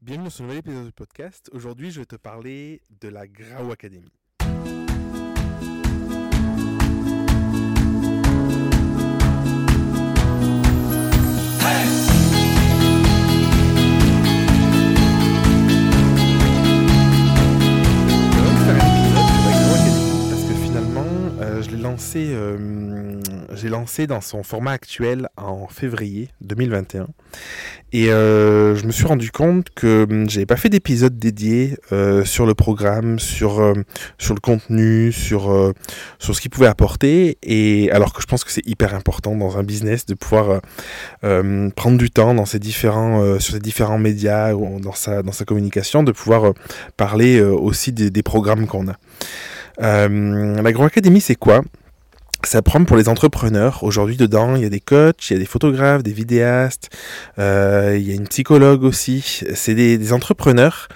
Bienvenue dans ce nouvel épisode du podcast. Aujourd'hui, je vais te parler de la Grau Academy. Parce que finalement, euh, je l'ai lancé, euh, j'ai lancé dans son format actuel en février 2021. Et euh, je me suis rendu compte que hum, j'avais pas fait d'épisode dédié euh, sur le programme, sur euh, sur le contenu, sur sur ce qu'il pouvait apporter. Et alors que je pense que c'est hyper important dans un business de pouvoir euh, prendre du temps dans ces différents sur ces différents médias ou dans sa dans sa communication, de pouvoir parler aussi des, programmes qu'on a. La Grow Academy, c'est quoi? Ça prend pour les entrepreneurs. Aujourd'hui, dedans, il y a des coachs, il y a des photographes, des vidéastes, euh, il y a une psychologue aussi. C'est des, entrepreneurs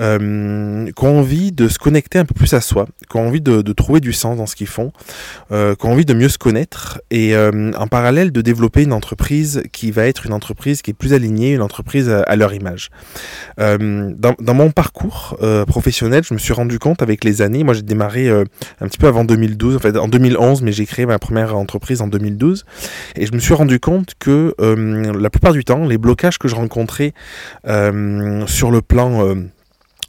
euh, qui ont envie de se connecter un peu plus à soi, qui ont envie de, trouver du sens dans ce qu'ils font, euh, qui ont envie de mieux se connaître et en parallèle de développer une entreprise qui va être une entreprise qui est plus alignée, une entreprise à, leur image. Dans, dans mon parcours professionnel, je me suis rendu compte avec les années, moi j'ai démarré un petit peu avant 2012, en fait en 2011, mais j'ai créé ma première entreprise en 2012 et je me suis rendu compte que euh, la plupart du temps, les blocages que je rencontrais euh, sur le plan euh,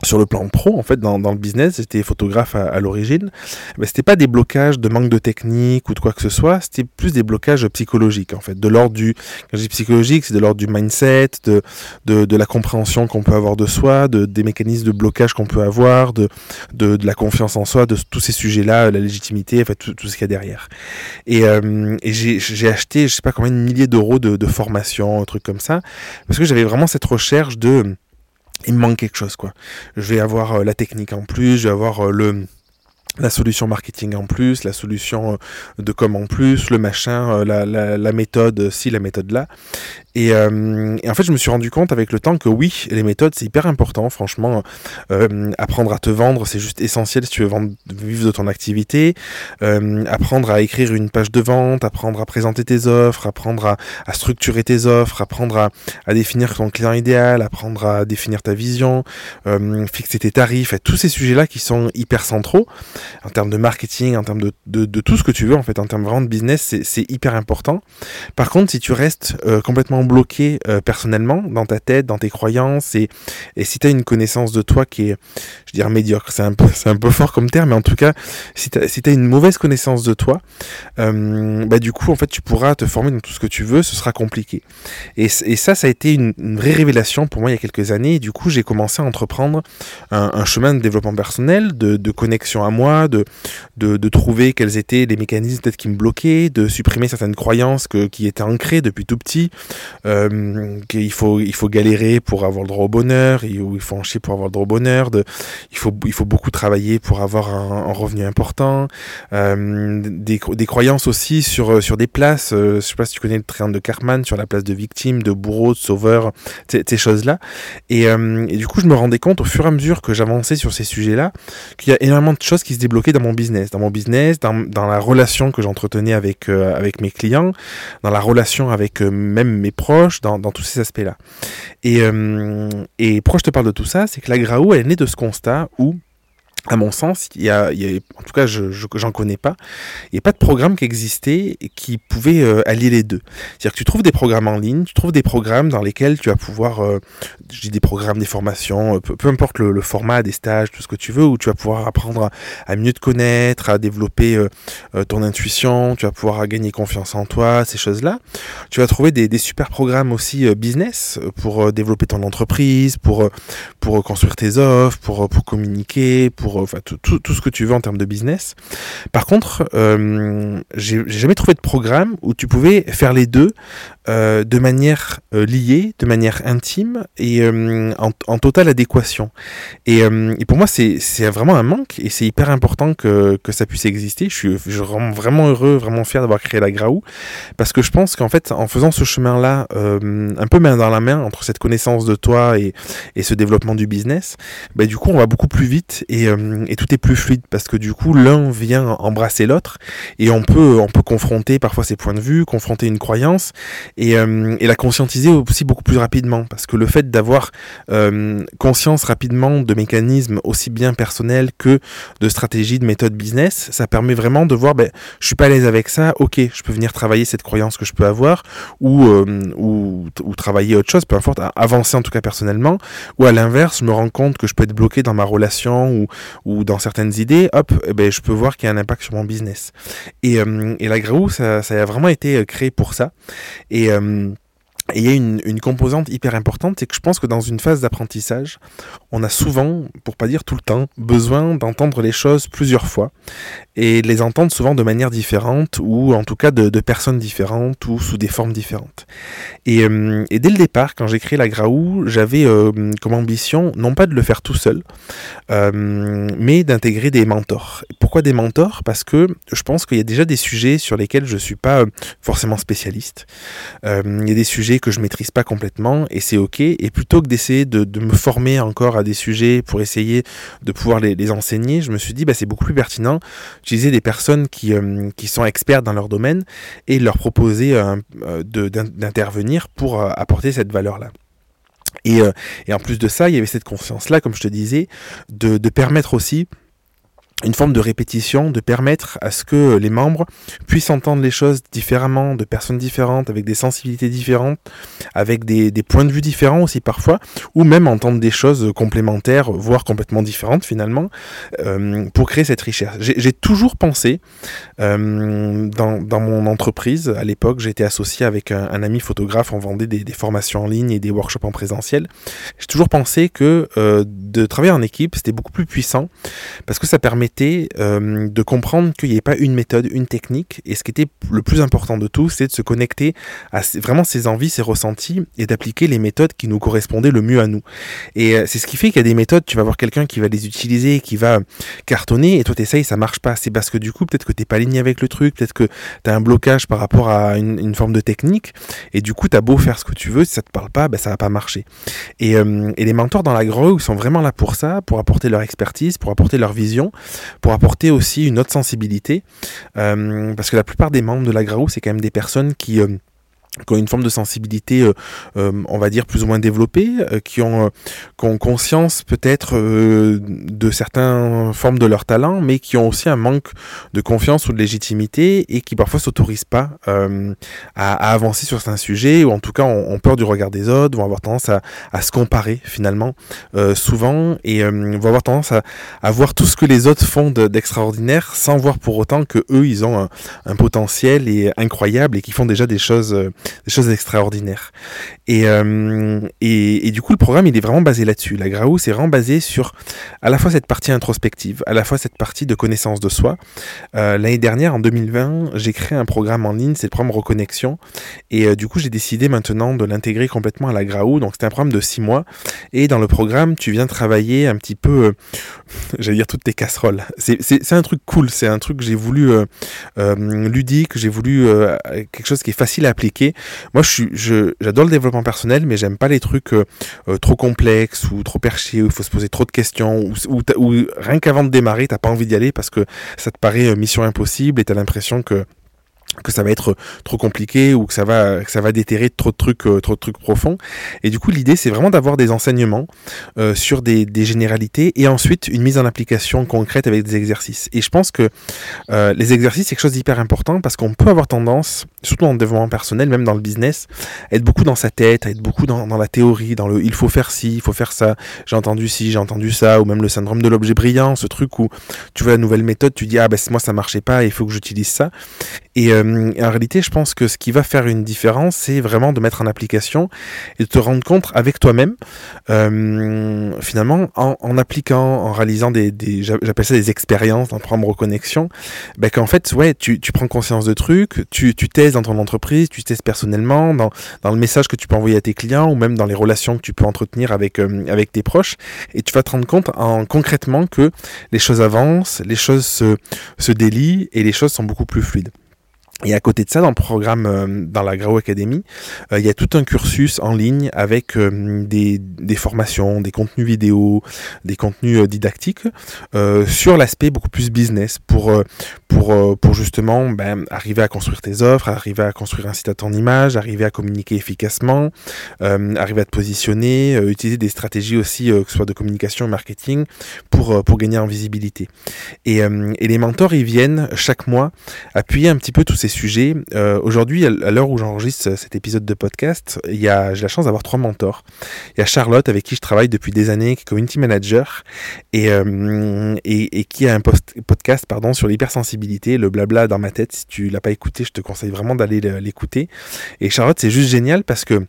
sur le plan pro, en fait, dans, dans le business, j'étais photographe à, à l'origine, mais c'était pas des blocages de manque de technique ou de quoi que ce soit, c'était plus des blocages psychologiques, en fait, de l'ordre du, quand je dis psychologique, c'est de l'ordre du mindset, de, de, de la compréhension qu'on peut avoir de soi, de, des mécanismes de blocage qu'on peut avoir, de, de, de la confiance en soi, de tous ces sujets-là, la légitimité, en fait, tout, tout ce qu'il y a derrière. Et, euh, j'ai acheté, je sais pas combien de milliers d'euros de, de formation, un truc comme ça, parce que j'avais vraiment cette recherche de il me manque quelque chose quoi. Je vais avoir euh, la technique en plus, je vais avoir euh, la solution marketing en plus, la solution euh, de com en plus, le machin, la, la, méthode ci, la méthode là. Et, euh, et, en fait, je me suis rendu compte avec le temps que oui, les méthodes, c'est hyper important. Franchement, euh, apprendre à te vendre, c'est juste essentiel si tu veux vivre de ton activité. Euh, apprendre à écrire une page de vente, apprendre à présenter tes offres, apprendre à, structurer tes offres, apprendre à, définir ton client idéal, apprendre à définir ta vision, fixer tes tarifs, tous ces sujets-là qui sont hyper centraux en termes de marketing, en termes de, tout ce que tu veux, en fait, en termes vraiment de business, c'est hyper important. Par contre, si tu restes euh, bloqué euh, personnellement dans ta tête, dans tes croyances, et, et si tu as une connaissance de toi qui est, je dirais, médiocre, c'est un, peu, un peu fort comme terme, mais en tout cas, si tu as, si as une mauvaise connaissance de toi, euh, bah, du coup, en fait, tu pourras te former dans tout ce que tu veux, ce sera compliqué. Et, et ça, ça a été une, vraie révélation pour moi il y a quelques années, et du coup, j'ai commencé à entreprendre un, chemin de développement personnel, de, connexion à moi, de, de, de trouver quels étaient les mécanismes peut-être qui me bloquaient, de supprimer certaines croyances que, qui étaient ancrées depuis tout petit, euh, qu'il faut, il faut galérer pour avoir le droit au bonheur, il faut en chier pour avoir le droit au bonheur, il, faut, il faut beaucoup travailler pour avoir un, revenu important, euh, des, des croyances aussi sur, sur des places, euh, je sais pas si tu connais le triangle de Karman, sur la place de victime, de bourreau, de sauveur, ces choses-là. Et, euh, et du coup, je me rendais compte au fur et à mesure que j'avançais sur ces sujets-là, qu'il y a énormément de choses qui se débloquaient dans mon business, dans mon business, dans, dans la relation que j'entretenais avec, euh, avec mes clients, dans la relation avec euh, même mes proches, dans, dans tous ces aspects-là. Et, euh, et pourquoi je te parle de tout ça, c'est que la Graou, elle est née de ce constat où à mon sens, il y a, en tout cas, je, je j'en connais pas. Il n'y a pas de programme qui existait qui pouvait euh, allier les deux. C'est-à-dire que tu trouves des programmes en ligne, tu trouves des programmes dans lesquels tu vas pouvoir, euh, je dis des programmes, des formations, euh, peu, importe le, format, des stages, tout ce que tu veux, où tu vas pouvoir apprendre à, mieux te connaître, à développer euh, ton intuition, tu vas pouvoir gagner confiance en toi, ces choses-là. Tu vas trouver des, des super programmes aussi business pour développer ton entreprise, pour pour construire tes offres, pour pour communiquer, pour enfin tout, tout, ce que tu veux en termes de business. Par contre, euh, j'ai jamais trouvé de programme où tu pouvais faire les deux euh, de manière euh, liée, de manière intime et euh, en, totale adéquation. Et, euh, pour moi, c'est vraiment un manque et c'est hyper important que, que ça puisse exister. Je suis, je suis vraiment heureux, vraiment fier d'avoir créé la Graou parce que je pense qu'en fait, en faisant ce chemin-là, euh, un peu main dans la main entre cette connaissance de toi et, et ce développement du business, bah, du coup, on va beaucoup plus vite et et tout est plus fluide parce que du coup l'un vient embrasser l'autre et on peut on peut confronter parfois ses points de vue, confronter une croyance et, et la conscientiser aussi beaucoup plus rapidement parce que le fait d'avoir conscience rapidement de mécanismes aussi bien personnels que de stratégies, de méthodes business, ça permet vraiment de voir ben, je suis pas à l'aise avec ça, ok, je peux venir travailler cette croyance que je peux avoir ou, ou, ou travailler autre chose, peu importe, avancer en tout cas personnellement, ou à l'inverse, je me rends compte que je peux être bloqué dans ma relation ou, ou dans certaines idées, hop, eh ben, je peux voir qu'il y a un impact sur mon business. Et, euh, et la ça, ça, a vraiment été euh, créé pour ça. Et euh, et il y a une, composante hyper importante, c'est que je pense que dans une phase d'apprentissage, on a souvent, pour pas dire tout le temps, besoin d'entendre les choses plusieurs fois et de les entendre souvent de manière différente ou en tout cas de, personnes différentes ou sous des formes différentes. Et, euh, dès le départ, quand j'ai créé la Graou, j'avais euh, comme ambition non pas de le faire tout seul, euh, mais d'intégrer des mentors. Pourquoi des mentors? Parce que je pense qu'il y a déjà des sujets sur lesquels je suis pas forcément spécialiste. Il y a des sujets que je maîtrise pas complètement et c'est ok. Et plutôt que d'essayer de, me former encore à des sujets pour essayer de pouvoir les, enseigner, je me suis dit bah, c'est beaucoup plus pertinent d'utiliser des personnes qui, euh, sont experts dans leur domaine et leur proposer euh, d'intervenir pour euh, apporter cette valeur-là. Et, euh, en plus de ça, il y avait cette conscience-là, comme je te disais, de permettre aussi une forme de répétition, de permettre à ce que les membres puissent entendre les choses différemment, de personnes différentes, avec des sensibilités différentes, avec des, points de vue différents aussi parfois, ou même entendre des choses complémentaires, voire complètement différentes finalement, euh, pour créer cette richesse. J'ai toujours pensé, euh, dans, dans, mon entreprise, à l'époque, j'étais associé avec un, ami photographe, on vendait des, des, formations en ligne et des workshops en présentiel. J'ai toujours pensé que euh, de travailler en équipe, c'était beaucoup plus puissant, parce que ça permet euh, de comprendre qu'il n'y avait pas une méthode, une technique, et ce qui était le plus important de tout, c'est de se connecter à vraiment ses envies, ses ressentis, et d'appliquer les méthodes qui nous correspondaient le mieux à nous. Et euh, c'est ce qui fait qu'il y a des méthodes, tu vas voir quelqu'un qui va les utiliser, qui va cartonner, et toi t'essayes, ça marche pas. C'est parce que du coup, peut-être que t'es pas aligné avec le truc, peut-être que tu as un blocage par rapport à une, forme de technique, et du coup, tu as beau faire ce que tu veux, si ça te parle pas, ben, ça va pas marcher. Et, euh, les mentors dans la grow sont vraiment là pour ça, pour apporter leur expertise, pour apporter leur vision, pour apporter aussi une autre sensibilité, euh, parce que la plupart des membres de la GRAO, c'est quand même des personnes qui... Euh, qui ont une forme de sensibilité, euh, euh, on va dire, plus ou moins développée, euh, qui, ont, qui ont conscience peut-être de certaines formes de leur talent, mais qui ont aussi un manque de confiance ou de légitimité et qui parfois s'autorisent pas à, à, avancer sur certains sujets ou en tout cas ont, ont, peur du regard des autres, vont avoir tendance à, à se comparer finalement souvent et vont avoir tendance à, à, voir tout ce que les autres font d'extraordinaire sans voir pour autant que eux ils ont un, un potentiel et incroyable et qui font déjà des choses des choses extraordinaires. Et, euh, et, et, du coup, le programme, il est vraiment basé là-dessus. La Graou, c'est vraiment basé sur à la fois cette partie introspective, à la fois cette partie de connaissance de soi. Euh, L'année dernière, en 2020, j'ai créé un programme en ligne, c'est le programme Reconnexion. Et euh, du coup, j'ai décidé maintenant de l'intégrer complètement à la Graou. Donc, c'est un programme de six mois. Et dans le programme, tu viens travailler un petit peu, j'allais dire toutes tes casseroles. C'est un truc cool, c'est un truc que j'ai voulu ludique, j'ai voulu quelque chose qui est facile à appliquer moi, j'adore le développement personnel, mais j'aime pas les trucs euh, euh, trop complexes ou trop perchés où il faut se poser trop de questions ou, ou, ou rien qu'avant de démarrer, t'as pas envie d'y aller parce que ça te paraît euh, mission impossible et t'as l'impression que que ça va être trop compliqué ou que ça va ça va déterrer trop de trucs euh, trop de trucs profonds. Et du coup l'idée c'est vraiment d'avoir des enseignements euh, sur des, généralités et ensuite une mise en application concrète avec des exercices. Et je pense que euh, les exercices c'est quelque chose d'hyper important parce qu'on peut avoir tendance surtout le développement personnel même dans le business à être beaucoup dans sa tête à être beaucoup dans, dans la théorie dans le il faut faire ci il faut faire ça j'ai entendu ci j'ai entendu ça ou même le syndrome de l'objet brillant ce truc où tu vois la nouvelle méthode tu dis ah ben moi ça marchait pas il faut que j'utilise ça et, euh, en réalité, je pense que ce qui va faire une différence, c'est vraiment de mettre en application et de te rendre compte avec toi-même, euh, finalement, en, appliquant, en réalisant des, j'appelle ça des expériences dans programme Reconnexion, ben, qu'en fait, ouais, tu, prends conscience de trucs, tu, tu testes dans ton entreprise, tu testes personnellement, dans, le message que tu peux envoyer à tes clients ou même dans les relations que tu peux entretenir avec, euh, avec tes proches, et tu vas te rendre compte en, concrètement que les choses avancent, les choses se, se délient et les choses sont beaucoup plus fluides. Et à côté de ça, dans le programme, euh, dans la Grau Academy, euh, il y a tout un cursus en ligne avec euh, des, formations, des contenus vidéo, des contenus didactiques sur l'aspect beaucoup plus business pour, pour, pour justement ben, arriver à construire tes offres, arriver à construire un site à ton image, arriver à communiquer efficacement, arriver à te positionner, utiliser des stratégies aussi, que ce soit de communication et marketing, pour, pour gagner en visibilité. Et, et les mentors, ils viennent chaque mois appuyer un petit peu tous ces sujets. Euh, aujourd'hui, à l'heure où j'enregistre cet épisode de podcast, j'ai la chance d'avoir trois mentors. Il y a Charlotte avec qui je travaille depuis des années, qui est community manager et, euh, qui a un podcast pardon sur l'hypersensibilité, le blabla dans ma tête. Si tu l'as pas écouté, je te conseille vraiment d'aller l'écouter. Et Charlotte, c'est juste génial parce que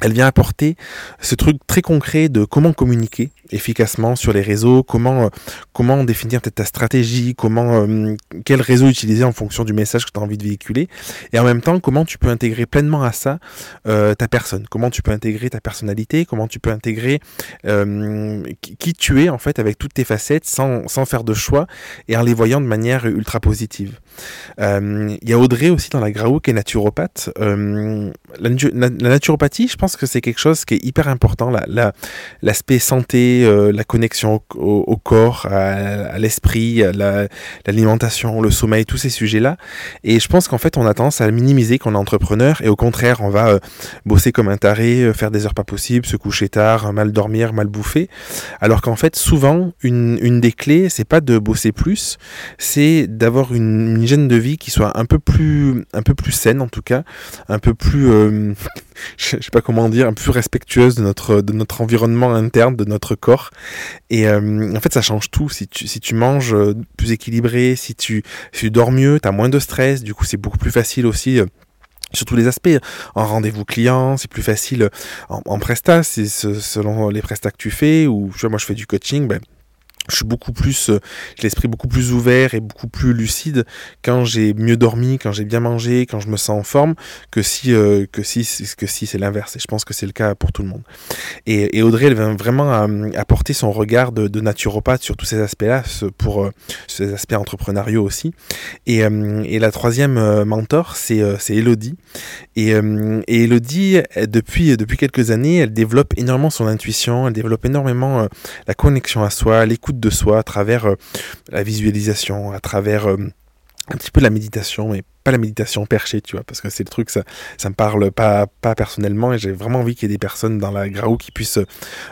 elle vient apporter ce truc très concret de comment communiquer efficacement sur les réseaux, comment, euh, comment définir ta stratégie, comment, euh, quel réseau utiliser en fonction du message que tu as envie de véhiculer, et en même temps comment tu peux intégrer pleinement à ça euh, ta personne, comment tu peux intégrer ta personnalité, comment tu peux intégrer qui tu es en fait avec toutes tes facettes sans, sans faire de choix et en les voyant de manière ultra positive. Il y a Audrey aussi dans la Grau qui est naturopathe. la, naturopathie, je pense que c'est quelque chose qui est hyper important, l'aspect la, santé, euh, la connexion au, corps, à, l'esprit, l'alimentation, le sommeil, tous ces sujets-là. Et je pense qu'en fait, on a tendance à minimiser qu'on est entrepreneur et au contraire, on va euh, bosser comme un taré, euh, faire des heures pas possibles, se coucher tard, mal dormir, mal bouffer. Alors qu'en fait, souvent, une, une des clés, c'est pas de bosser plus, c'est d'avoir une, une, hygiène de vie qui soit un peu plus, un peu plus saine en tout cas, un peu plus, je sais pas comment dire, plus respectueuse de notre, de notre environnement interne, de notre corps. Et euh, en fait, ça change tout. Si tu, si tu manges euh, plus équilibré, si tu, si tu dors mieux, tu as moins de stress, du coup, c'est beaucoup plus facile aussi euh, sur tous les aspects. En rendez-vous client, c'est plus facile en, en presta, selon les prestats que tu fais, ou tu vois, moi je fais du coaching, ben, je suis beaucoup plus, euh, j'ai l'esprit beaucoup plus ouvert et beaucoup plus lucide quand j'ai mieux dormi, quand j'ai bien mangé, quand je me sens en forme, que si euh, que si que si c'est l'inverse. Et je pense que c'est le cas pour tout le monde. Et, et, Audrey, elle vient vraiment apporter son regard de, naturopathe sur tous ces aspects-là, pour euh, ces aspects entrepreneuriaux aussi. Et, et la troisième mentor, c'est c'est Elodie. Et, et Elodie, depuis depuis quelques années, elle développe énormément son intuition, elle développe énormément la connexion à soi, l'écoute de soi à travers euh, la visualisation, à travers euh, un petit peu la méditation, mais pas la méditation perchée, tu vois, parce que c'est le truc, ça, ça me parle pas, pas personnellement, et j'ai vraiment envie qu'il y ait des personnes dans la Graou qui puissent,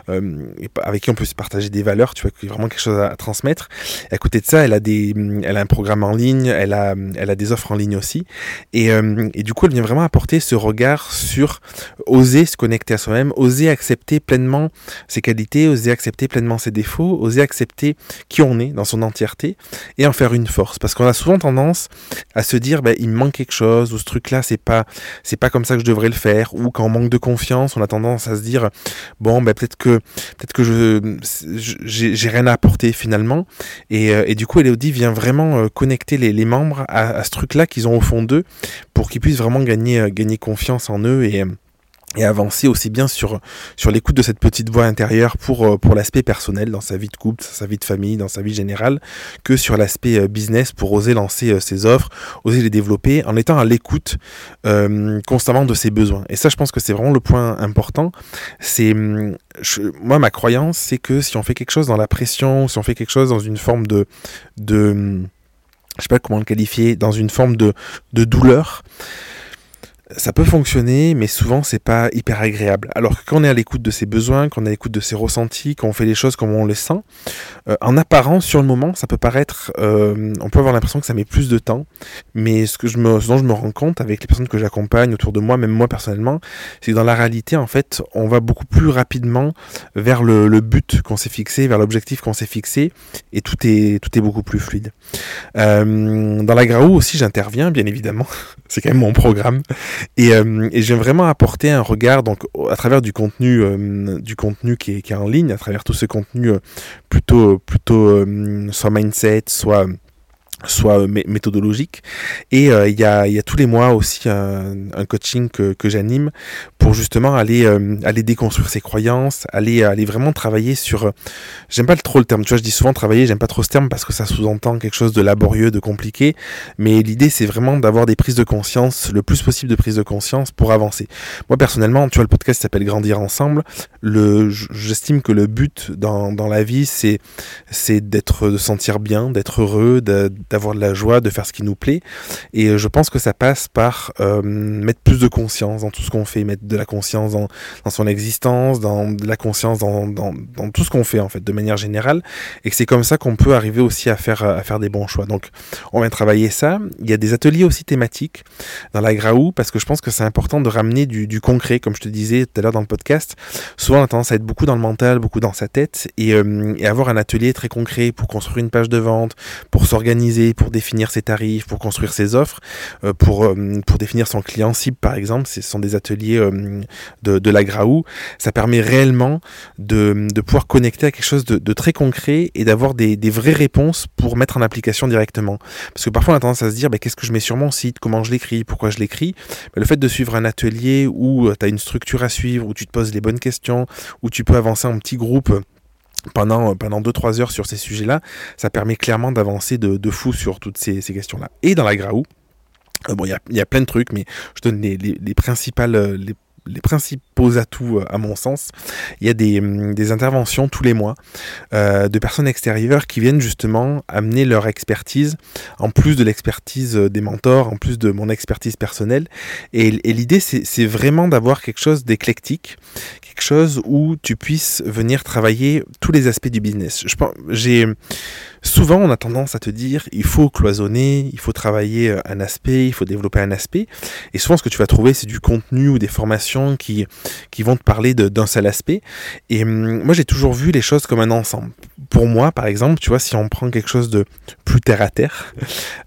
euh, avec qui on peut se partager des valeurs, tu vois, a vraiment quelque chose à, transmettre. Et à côté de ça, elle a des, elle a un programme en ligne, elle a, elle a des offres en ligne aussi, et, euh, et du coup, elle vient vraiment apporter ce regard sur oser se connecter à soi-même, oser accepter pleinement ses qualités, oser accepter pleinement ses défauts, oser accepter qui on est dans son entièreté, et en faire une force, parce qu'on a souvent tendance à se dire, ben, il me manque quelque chose, ou ce truc-là, c'est pas, c'est pas comme ça que je devrais le faire, ou quand on manque de confiance, on a tendance à se dire, bon, ben, peut-être que, peut-être que je, j'ai rien à apporter finalement. Et, euh, et du coup, Elodie vient vraiment euh, connecter les, membres à, à ce truc-là qu'ils ont au fond d'eux pour qu'ils puissent vraiment gagner, euh, gagner confiance en eux et, et avancer aussi bien sur sur l'écoute de cette petite voix intérieure pour euh, pour l'aspect personnel dans sa vie de couple, sa vie de famille, dans sa vie générale, que sur l'aspect euh, business pour oser lancer euh, ses offres, oser les développer en étant à l'écoute constamment de ses besoins. Et ça, je pense que c'est vraiment le point important. C'est hum, moi ma croyance, c'est que si on fait quelque chose dans la pression, si on fait quelque chose dans une forme de de hum, je sais pas comment le qualifier, dans une forme de de douleur ça peut fonctionner, mais souvent c'est pas hyper agréable. Alors que quand on est à l'écoute de ses besoins, quand on est à l'écoute de ses ressentis, quand on fait les choses comme on les sent, euh, en apparence sur le moment, ça peut paraître, euh, on peut avoir l'impression que ça met plus de temps, mais ce que je me, ce dont je me rends compte avec les personnes que j'accompagne autour de moi, même moi personnellement, c'est que dans la réalité, en fait, on va beaucoup plus rapidement vers le, le but qu'on s'est fixé, vers l'objectif qu'on s'est fixé, et tout est tout est beaucoup plus fluide. Euh, dans la Graou aussi, j'interviens, bien évidemment, c'est quand même mon programme. Et, euh, et j'aime vraiment apporter un regard donc à travers du contenu, euh, du contenu qui est, qui est, en ligne, à travers tout ce contenu euh, plutôt, plutôt soit mindset, soit soit euh, méthodologique. Et euh, il y, a, tous les mois aussi un, coaching que, que j'anime pour justement aller, euh, aller déconstruire ses croyances, aller, aller vraiment travailler sur... j'aime pas trop le terme, tu vois, je dis souvent travailler, j'aime pas trop ce terme parce que ça sous-entend quelque chose de laborieux, de compliqué, mais l'idée c'est vraiment d'avoir des prises de conscience, le plus possible de prises de conscience pour avancer. Moi personnellement, tu vois, le podcast s'appelle Grandir ensemble, le, j'estime que le but dans, dans la vie c'est, c'est d'être, de sentir bien, d'être heureux, de, d'avoir de la joie, de faire ce qui nous plaît. Et euh, je pense que ça passe par euh, mettre plus de conscience dans tout ce qu'on fait, mettre de la conscience dans, son existence, dans de la conscience dans, tout ce qu'on fait en fait, de manière générale. Et que c'est comme ça qu'on peut arriver aussi à faire, à faire des bons choix. Donc on vient travailler ça. Il y a des ateliers aussi thématiques dans la Graou parce que je pense que c'est important de ramener du, concret, comme je te disais tout à l'heure dans le podcast. Souvent on a tendance à être beaucoup dans le mental, beaucoup dans sa tête et, euh, et avoir un atelier très concret pour construire une page de vente, pour s'organiser pour définir ses tarifs, pour construire ses offres, euh, pour, euh, pour définir son client cible par exemple. Ce sont des ateliers euh, de, de la Graou. Ça permet réellement de, de pouvoir connecter à quelque chose de, très concret et d'avoir des, des, vraies réponses pour mettre en application directement. Parce que parfois on a tendance à se dire bah, qu'est-ce que je mets sur mon site, comment je l'écris, pourquoi je l'écris? Bah, le fait de suivre un atelier où tu as une structure à suivre, où tu te poses les bonnes questions, où tu peux avancer en petits groupes pendant, pendant 2-3 heures sur ces sujets-là, ça permet clairement d'avancer de, de, fou sur toutes ces, questions-là. Et dans la Graou, euh, bon, il y a, plein de trucs, mais je donne les, les, les principales, euh, les principaux atouts euh, à mon sens. Il y a des, hum, interventions tous les mois euh, de personnes extérieures qui viennent justement amener leur expertise, en plus de l'expertise euh, des mentors, en plus de mon expertise personnelle. Et, et l'idée, c'est vraiment d'avoir quelque chose d'éclectique, quelque chose où tu puisses venir travailler tous les aspects du business. Je pense, j'ai souvent on a tendance à te dire il faut cloisonner, il faut travailler un aspect, il faut développer un aspect. Et souvent ce que tu vas trouver c'est du contenu ou des formations qui, qui vont te parler d'un seul aspect. Et hum, moi j'ai toujours vu les choses comme un ensemble. Pour moi par exemple, tu vois, si on prend quelque chose de plus terre à terre,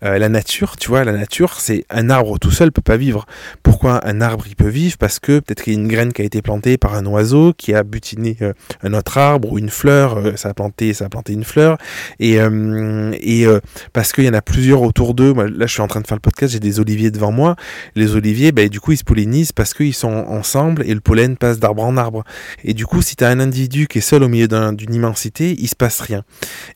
euh, la nature, tu vois, la nature c'est un arbre tout seul peut pas vivre. Pourquoi un arbre il peut vivre? Parce que peut-être qu'il y a une graine qui a été plantée par un oiseau qui a butiné euh, un autre arbre ou une fleur, euh, ça a planté, ça a planté une fleur. Et euh, et euh, parce qu'il y en a plusieurs autour d'eux. Là, je suis en train de faire le podcast, j'ai des oliviers devant moi. Les oliviers, bah, du coup, ils se pollinisent parce qu'ils sont ensemble et le pollen passe d'arbre en arbre. Et du coup, si tu as un individu qui est seul au milieu d'une immensité, il se passe rien.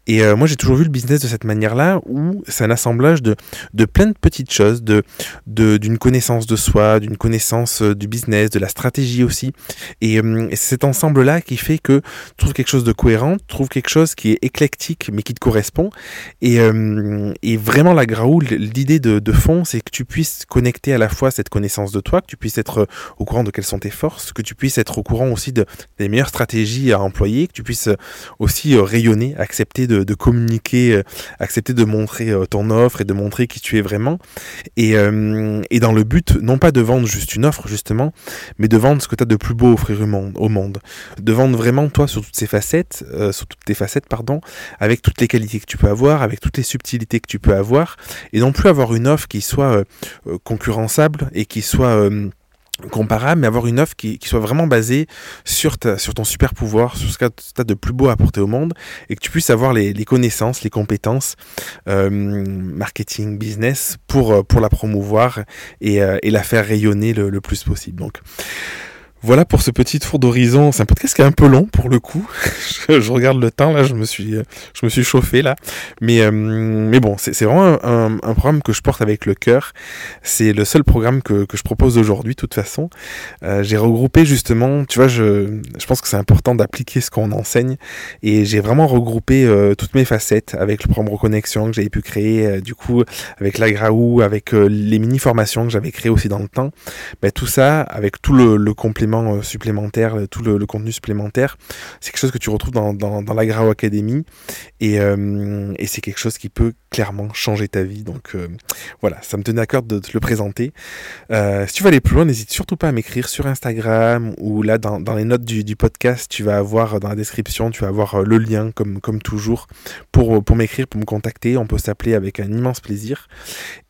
Et euh, moi, j'ai toujours vu le business de cette manière-là, où c'est un assemblage de, de plein de petites choses, d'une connaissance de soi, d'une connaissance du business, de la stratégie aussi. Et, et c'est cet ensemble-là qui fait que tu trouves quelque chose de cohérent, tu trouves quelque chose qui est éclectique, mais qui te correspond. Et, euh, et vraiment, la Graoul, l'idée de, fond, c'est que tu puisses connecter à la fois cette connaissance de toi, que tu puisses être au courant de quelles sont tes forces, que tu puisses être au courant aussi de, des meilleures stratégies à employer, que tu puisses aussi euh, rayonner, accepter de, communiquer, euh, accepter de montrer ton offre et de montrer qui tu es vraiment. Et, et dans le but, non pas de vendre juste une offre, justement, mais de vendre ce que tu as de plus beau à offrir au monde. De vendre vraiment toi sur toutes ces facettes, sur toutes tes facettes, pardon, avec toutes les qualités que tu peux avoir, avec toutes les subtilités que tu peux avoir, et non plus avoir une offre qui soit euh, concurrençable et qui soit euh, comparable, mais avoir une offre qui, soit vraiment basée sur, ta, sur ton super pouvoir, sur ce que tu as de plus beau à apporter au monde, et que tu puisses avoir les, connaissances, les compétences euh, marketing, business pour, pour la promouvoir et, euh, la faire rayonner le plus possible. Donc, voilà pour ce petit tour d'horizon. C'est un podcast qui est un peu long pour le coup. je regarde le temps là, je me suis, je me suis chauffé là. Mais, euh, mais bon, c'est vraiment un, programme que je porte avec le cœur. C'est le seul programme que, que je propose aujourd'hui, de toute façon. Euh, j'ai regroupé justement, tu vois, je, je pense que c'est important d'appliquer ce qu'on enseigne. Et j'ai vraiment regroupé euh, toutes mes facettes avec le programme Reconnexion que j'avais pu créer, euh, du coup, avec la Graou, avec euh, les mini-formations que j'avais créées aussi dans le temps. Ben, tout ça, avec tout le, le complément euh, supplémentaire, euh, tout le, contenu supplémentaire. C'est quelque chose que tu retrouves dans, dans, dans la Grau Academy et, euh, et c'est quelque chose qui peut clairement changer ta vie. Donc voilà, ça me tenait à cœur de te le présenter. Si tu veux aller plus loin, n'hésite surtout pas à m'écrire sur Instagram ou là dans, dans les notes du, du, podcast, tu vas avoir dans la description, tu vas avoir le lien comme, comme toujours pour, pour m'écrire, pour me contacter. On peut s'appeler avec un immense plaisir.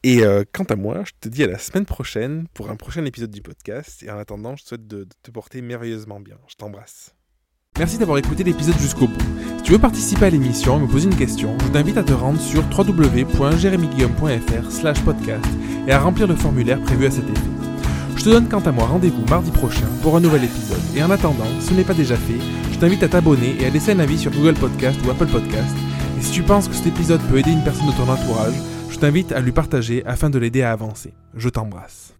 Et quant à moi, je te dis à la semaine prochaine pour un prochain épisode du podcast. Et en attendant, je te souhaite de, de te porter merveilleusement bien. Je t'embrasse. Merci d'avoir écouté l'épisode jusqu'au bout. Si tu veux participer à l'émission et me poser une question, je t'invite à te rendre sur www.jeremyguillaume.fr podcast et à remplir le formulaire prévu à cet effet. Je te donne quant à moi rendez-vous mardi prochain pour un nouvel épisode. Et en attendant, si ce n'est pas déjà fait, je t'invite à t'abonner et à laisser un avis sur Google Podcast ou Apple Podcast. Et si tu penses que cet épisode peut aider une personne de ton entourage, je t'invite à lui partager afin de l'aider à avancer. Je t'embrasse.